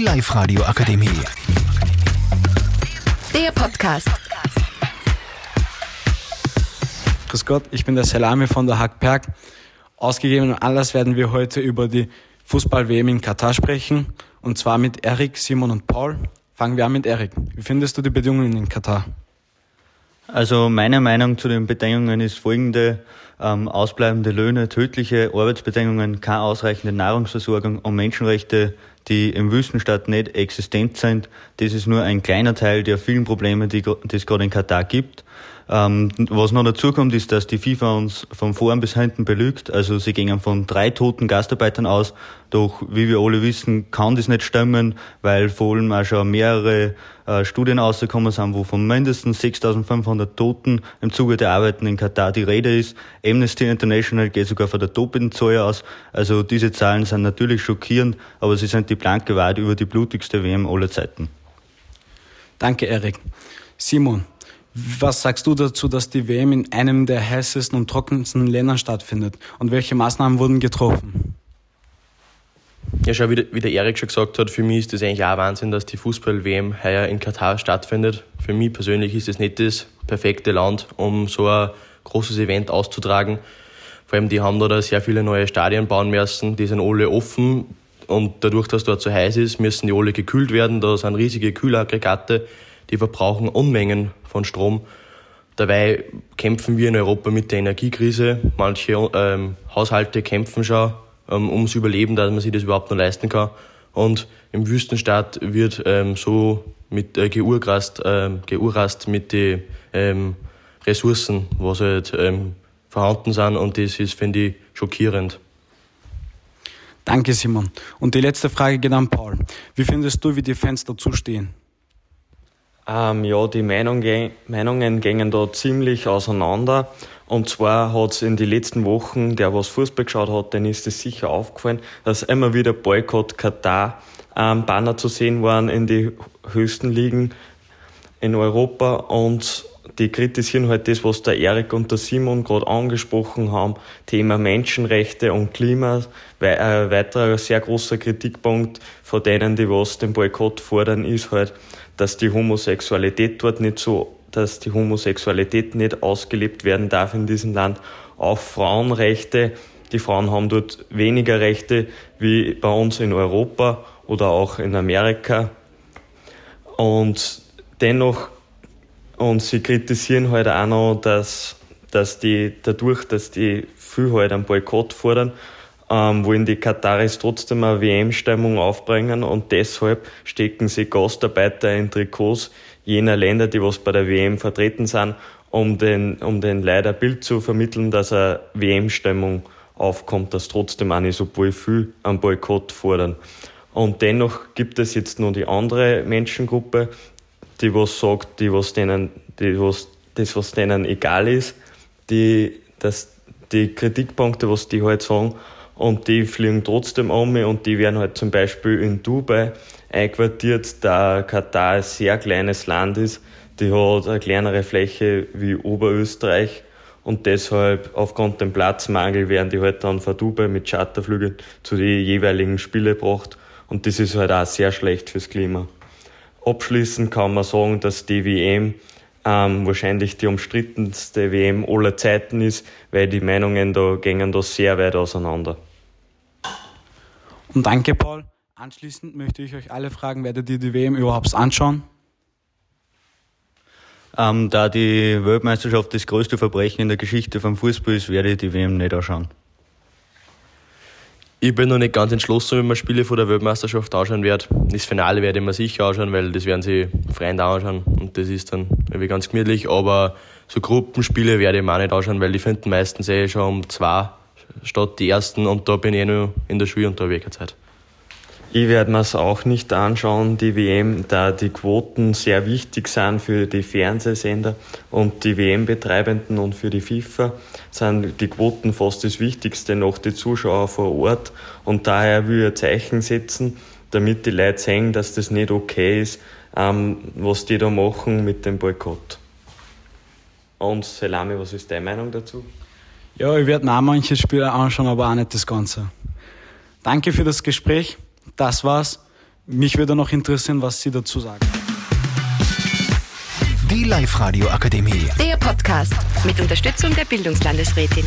Die Live-Radio Akademie. Der Podcast. Grüß Gott, ich bin der Salami von der Hackberg. Ausgegebenen Anlass werden wir heute über die Fußball-WM in Katar sprechen. Und zwar mit Erik, Simon und Paul. Fangen wir an mit Erik. Wie findest du die Bedingungen in Katar? Also meine Meinung zu den Bedingungen ist folgende. Ähm, ausbleibende Löhne, tödliche Arbeitsbedingungen, keine ausreichende Nahrungsversorgung und Menschenrechte, die im Wüstenstaat nicht existent sind. Das ist nur ein kleiner Teil der vielen Probleme, die, es gerade in Katar gibt. Ähm, was noch dazu kommt, ist, dass die FIFA uns von vorn bis hinten belügt. Also sie gehen von drei toten Gastarbeitern aus. Doch wie wir alle wissen, kann das nicht stimmen, weil vor allem auch schon mehrere äh, Studien rausgekommen sind, wo von mindestens 6.500 Toten im Zuge der Arbeiten in Katar die Rede ist. Amnesty International geht sogar von der doppelten Zahl aus. Also diese Zahlen sind natürlich schockierend, aber sie sind die blanke Wahrheit über die blutigste WM aller Zeiten. Danke, Erik. Simon, was sagst du dazu, dass die WM in einem der heißesten und trockensten Ländern stattfindet? Und welche Maßnahmen wurden getroffen? Ja, schau, wie der, wie der Erik schon gesagt hat, für mich ist das eigentlich auch Wahnsinn, dass die Fußball-WM heuer in Katar stattfindet. Für mich persönlich ist es nicht das perfekte Land, um so ein großes Event auszutragen. Vor allem, die haben da sehr viele neue Stadien bauen müssen, die sind alle offen und dadurch, dass dort so heiß ist, müssen die alle gekühlt werden. Da sind riesige Kühlaggregate, die verbrauchen Unmengen von Strom. Dabei kämpfen wir in Europa mit der Energiekrise. Manche ähm, Haushalte kämpfen schon ähm, ums Überleben, dass man sich das überhaupt noch leisten kann. Und im Wüstenstaat wird ähm, so mit äh, geurrast, äh, geurrast mit den ähm, Ressourcen, was halt ähm, vorhanden sind. Und das ist, finde ich, schockierend. Danke, Simon. Und die letzte Frage geht an Paul. Wie findest du, wie die Fans dazu stehen? Ähm, ja, die Meinung, Meinungen gingen da ziemlich auseinander. Und zwar hat es in den letzten Wochen, der was Fußball geschaut hat, den ist es sicher aufgefallen, dass immer wieder Boykott Katar ähm, Banner zu sehen waren in die höchsten Ligen in Europa und die kritisieren halt das, was der Erik und der Simon gerade angesprochen haben, Thema Menschenrechte und Klima, ein äh, weiterer sehr großer Kritikpunkt von denen, die was den Boykott fordern, ist halt, dass die Homosexualität dort nicht so, dass die Homosexualität nicht ausgelebt werden darf in diesem Land. Auch Frauenrechte. Die Frauen haben dort weniger Rechte wie bei uns in Europa oder auch in Amerika. Und dennoch, und sie kritisieren halt auch noch, dass, dass die, dadurch, dass die viel halt einen Boykott fordern, ähm, wollen die Kataris trotzdem eine WM-Stimmung aufbringen und deshalb stecken sie Gastarbeiter in Trikots jener Länder, die was bei der WM vertreten sind, um den, um den leider Bild zu vermitteln, dass eine WM-Stimmung aufkommt, dass trotzdem auch nicht so viel am Boykott fordern. Und dennoch gibt es jetzt noch die andere Menschengruppe, die was sagt, die was denen, die was, das was denen egal ist, die, dass die Kritikpunkte, was die halt sagen, und die fliegen trotzdem um und die werden halt zum Beispiel in Dubai einquartiert, da Katar ein sehr kleines Land ist. Die hat eine kleinere Fläche wie Oberösterreich und deshalb aufgrund dem Platzmangel werden die halt dann von Dubai mit Charterflügen zu den jeweiligen Spielen gebracht und das ist halt auch sehr schlecht fürs Klima. Abschließend kann man sagen, dass die WM ähm, wahrscheinlich die umstrittenste WM aller Zeiten ist, weil die Meinungen da gehen da sehr weit auseinander. Und danke, Paul. Anschließend möchte ich euch alle fragen, werdet ihr die WM überhaupt anschauen? Ähm, da die Weltmeisterschaft das größte Verbrechen in der Geschichte vom Fußball ist, werde ich die WM nicht anschauen. Ich bin noch nicht ganz entschlossen, wenn man Spiele vor der Weltmeisterschaft anschauen werde. Das Finale werde ich mir sicher anschauen, weil das werden sie Freunde anschauen und das ist dann irgendwie ganz gemütlich. Aber so Gruppenspiele werde ich mir auch nicht anschauen, weil die finden meistens eh schon um zwei statt die ersten und da bin ich eh nur in der Schule und da habe ich keine Zeit. Ich werde mir es auch nicht anschauen, die WM, da die Quoten sehr wichtig sind für die Fernsehsender und die WM-Betreibenden und für die FIFA sind die Quoten fast das Wichtigste noch die Zuschauer vor Ort und daher will ich ein Zeichen setzen, damit die Leute sehen, dass das nicht okay ist, ähm, was die da machen mit dem Boykott. Und Selami, was ist deine Meinung dazu? Ja, ich werde auch manche Spiele anschauen, aber auch nicht das Ganze. Danke für das Gespräch. Das war's. mich würde noch interessieren, was Sie dazu sagen. Die Live-Radio Akademie. Der Podcast mit Unterstützung der Bildungslandesrätin.